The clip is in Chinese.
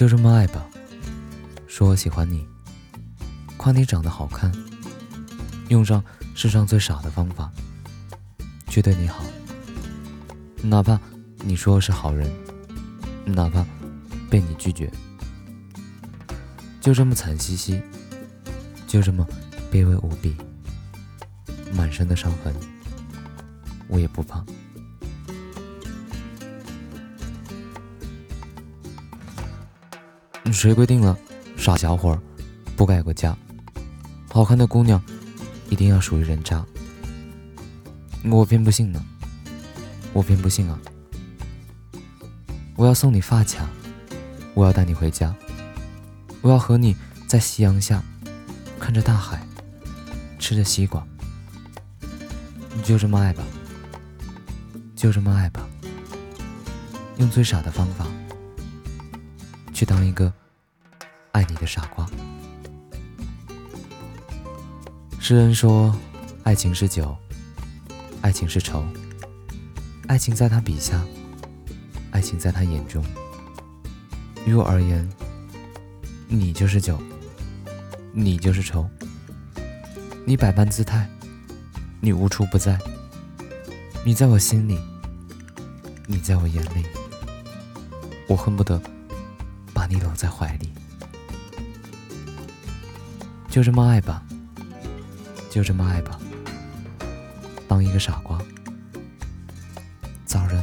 就这么爱吧，说我喜欢你，夸你长得好看，用上世上最傻的方法去对你好，哪怕你说我是好人，哪怕被你拒绝，就这么惨兮兮，就这么卑微无比，满身的伤痕，我也不怕。谁规定了傻小伙不改过嫁？好看的姑娘一定要属于人渣？我偏不信呢，我偏不信啊！我要送你发卡，我要带你回家，我要和你在夕阳下看着大海，吃着西瓜，就这么爱吧，就这么爱吧，用最傻的方法去当一个。爱你的傻瓜。诗人说：“爱情是酒，爱情是愁，爱情在他笔下，爱情在他眼中。于我而言，你就是酒，你就是愁。你百般姿态，你无处不在。你在我心里，你在我眼里，我恨不得把你搂在怀里。”就这么爱吧，就这么爱吧，当一个傻瓜，早人。